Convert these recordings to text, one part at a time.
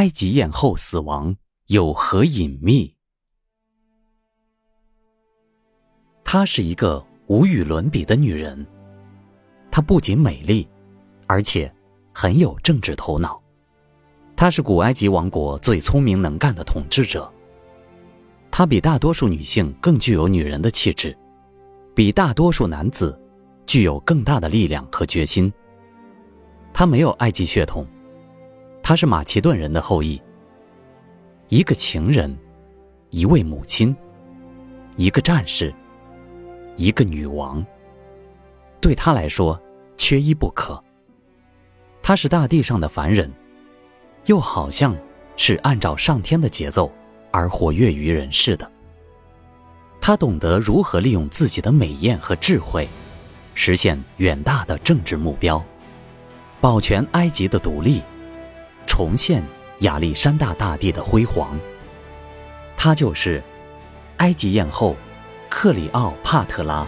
埃及艳后死亡有何隐秘？她是一个无与伦比的女人，她不仅美丽，而且很有政治头脑。她是古埃及王国最聪明能干的统治者。她比大多数女性更具有女人的气质，比大多数男子具有更大的力量和决心。她没有埃及血统，她是马其顿人的后裔。一个情人，一位母亲，一个战士，一个女王，对她来说缺一不可。她是大地上的凡人。又好像是按照上天的节奏而活跃于人世的。他懂得如何利用自己的美艳和智慧，实现远大的政治目标，保全埃及的独立，重现亚历山大大帝的辉煌。他就是埃及艳后克里奥帕特拉。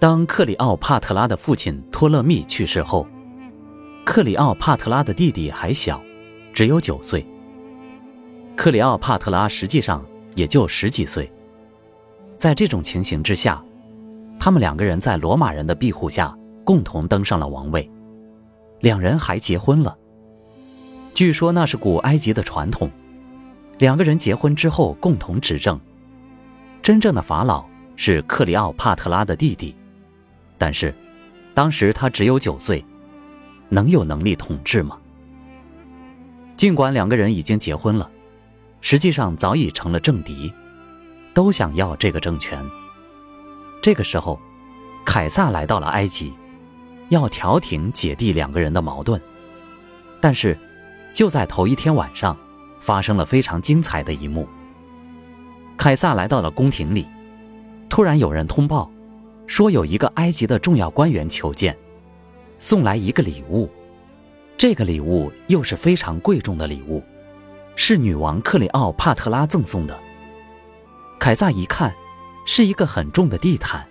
当克里奥帕特拉的父亲托勒密去世后，克里奥帕特拉的弟弟还小，只有九岁。克里奥帕特拉实际上也就十几岁。在这种情形之下，他们两个人在罗马人的庇护下共同登上了王位，两人还结婚了。据说那是古埃及的传统，两个人结婚之后共同执政。真正的法老是克里奥帕特拉的弟弟。但是，当时他只有九岁，能有能力统治吗？尽管两个人已经结婚了，实际上早已成了政敌，都想要这个政权。这个时候，凯撒来到了埃及，要调停姐弟两个人的矛盾。但是，就在头一天晚上，发生了非常精彩的一幕。凯撒来到了宫廷里，突然有人通报。说有一个埃及的重要官员求见，送来一个礼物，这个礼物又是非常贵重的礼物，是女王克里奥帕特拉赠送的。凯撒一看，是一个很重的地毯。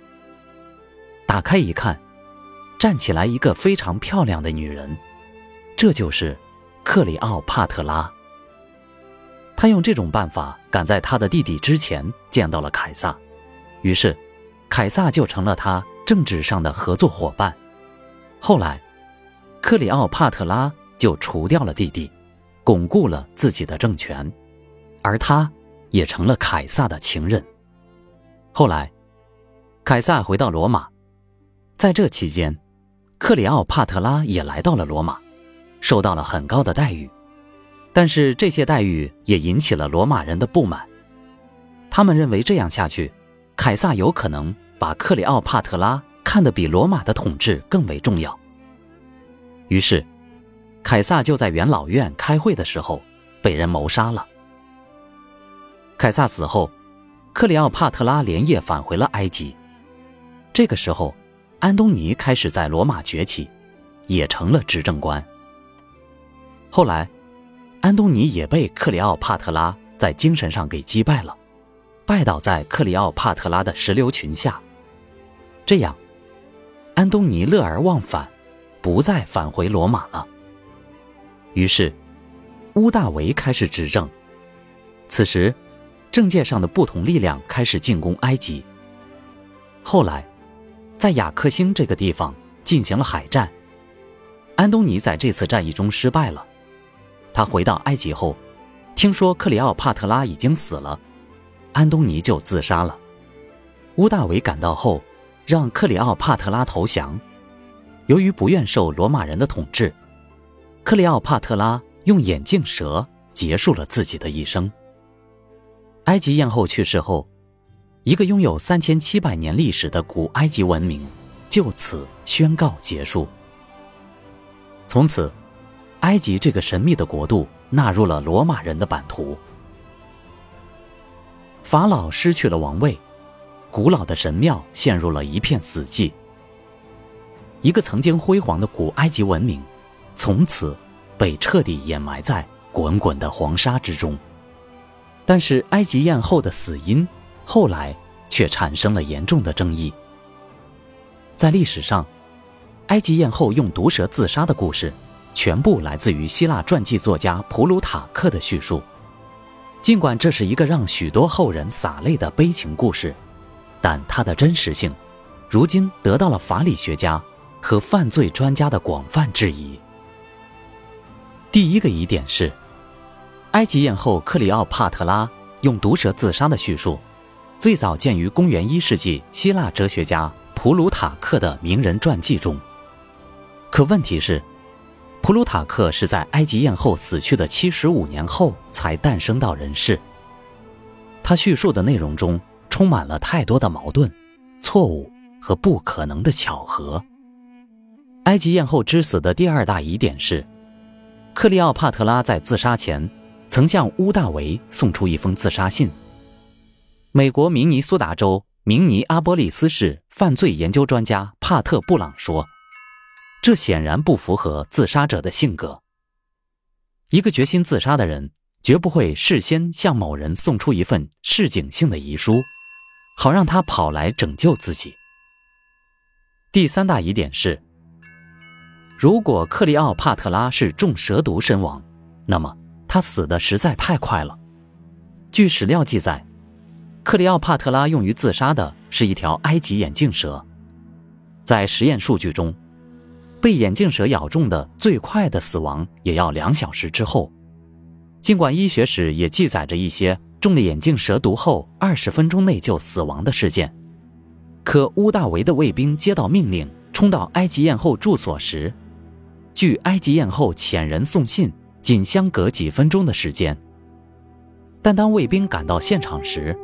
打开一看，站起来一个非常漂亮的女人，这就是克里奥帕特拉。他用这种办法赶在他的弟弟之前见到了凯撒，于是。凯撒就成了他政治上的合作伙伴。后来，克里奥帕特拉就除掉了弟弟，巩固了自己的政权，而他也成了凯撒的情人。后来，凯撒回到罗马，在这期间，克里奥帕特拉也来到了罗马，受到了很高的待遇。但是这些待遇也引起了罗马人的不满，他们认为这样下去。凯撒有可能把克里奥帕特拉看得比罗马的统治更为重要。于是，凯撒就在元老院开会的时候被人谋杀了。凯撒死后，克里奥帕特拉连夜返回了埃及。这个时候，安东尼开始在罗马崛起，也成了执政官。后来，安东尼也被克里奥帕特拉在精神上给击败了。拜倒在克里奥帕特拉的石榴裙下，这样，安东尼乐而忘返，不再返回罗马了。于是，乌大维开始执政。此时，政界上的不同力量开始进攻埃及。后来，在雅克星这个地方进行了海战，安东尼在这次战役中失败了。他回到埃及后，听说克里奥帕特拉已经死了。安东尼就自杀了。乌大维赶到后，让克里奥帕特拉投降。由于不愿受罗马人的统治，克里奥帕特拉用眼镜蛇结束了自己的一生。埃及艳后去世后，一个拥有三千七百年历史的古埃及文明就此宣告结束。从此，埃及这个神秘的国度纳入了罗马人的版图。法老失去了王位，古老的神庙陷入了一片死寂。一个曾经辉煌的古埃及文明，从此被彻底掩埋在滚滚的黄沙之中。但是，埃及艳后的死因后来却产生了严重的争议。在历史上，埃及艳后用毒蛇自杀的故事，全部来自于希腊传记作家普鲁塔克的叙述。尽管这是一个让许多后人洒泪的悲情故事，但它的真实性，如今得到了法理学家和犯罪专家的广泛质疑。第一个疑点是，埃及艳后克里奥帕特拉用毒蛇自杀的叙述，最早见于公元一世纪希腊哲学家普鲁塔克的名人传记中。可问题是。普鲁塔克是在埃及艳后死去的七十五年后才诞生到人世。他叙述的内容中充满了太多的矛盾、错误和不可能的巧合。埃及艳后之死的第二大疑点是，克利奥帕特拉在自杀前曾向乌大维送出一封自杀信。美国明尼苏达州明尼阿波利斯市犯罪研究专家帕特·布朗说。这显然不符合自杀者的性格。一个决心自杀的人，绝不会事先向某人送出一份示警性的遗书，好让他跑来拯救自己。第三大疑点是：如果克利奥帕特拉是中蛇毒身亡，那么他死的实在太快了。据史料记载，克利奥帕特拉用于自杀的是一条埃及眼镜蛇，在实验数据中。被眼镜蛇咬中的最快的死亡也要两小时之后。尽管医学史也记载着一些中了眼镜蛇毒后二十分钟内就死亡的事件，可乌大维的卫兵接到命令冲到埃及艳后住所时，距埃及艳后遣人送信仅相隔几分钟的时间。但当卫兵赶到现场时，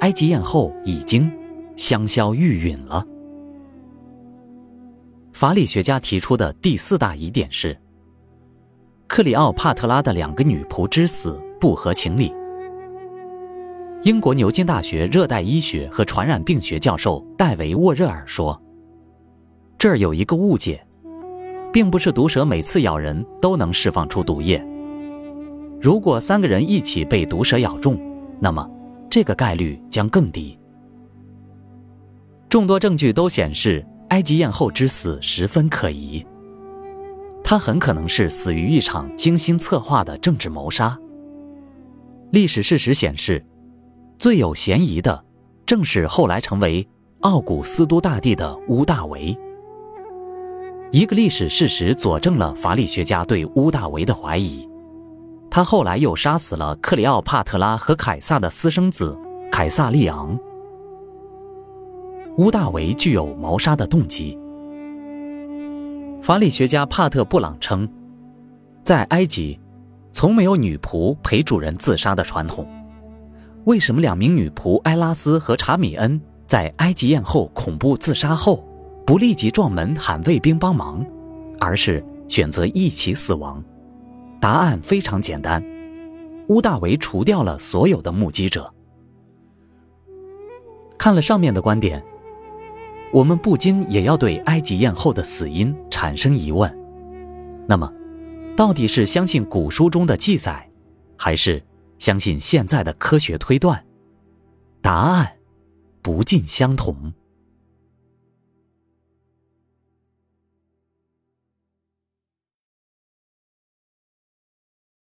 埃及艳后已经香消玉殒了。法理学家提出的第四大疑点是：克里奥帕特拉的两个女仆之死不合情理。英国牛津大学热带医学和传染病学教授戴维·沃热尔说：“这儿有一个误解，并不是毒蛇每次咬人都能释放出毒液。如果三个人一起被毒蛇咬中，那么这个概率将更低。众多证据都显示。”埃及艳后之死十分可疑，她很可能是死于一场精心策划的政治谋杀。历史事实显示，最有嫌疑的正是后来成为奥古斯都大帝的乌大维。一个历史事实佐证了法理学家对乌大维的怀疑：他后来又杀死了克里奥帕特拉和凯撒的私生子凯撒利昂。乌大维具有谋杀的动机。法理学家帕特·布朗称，在埃及，从没有女仆陪主人自杀的传统。为什么两名女仆埃拉斯和查米恩在埃及艳后恐怖自杀后，不立即撞门喊卫兵帮忙，而是选择一起死亡？答案非常简单：乌大维除掉了所有的目击者。看了上面的观点。我们不禁也要对埃及艳后的死因产生疑问。那么，到底是相信古书中的记载，还是相信现在的科学推断？答案不尽相同。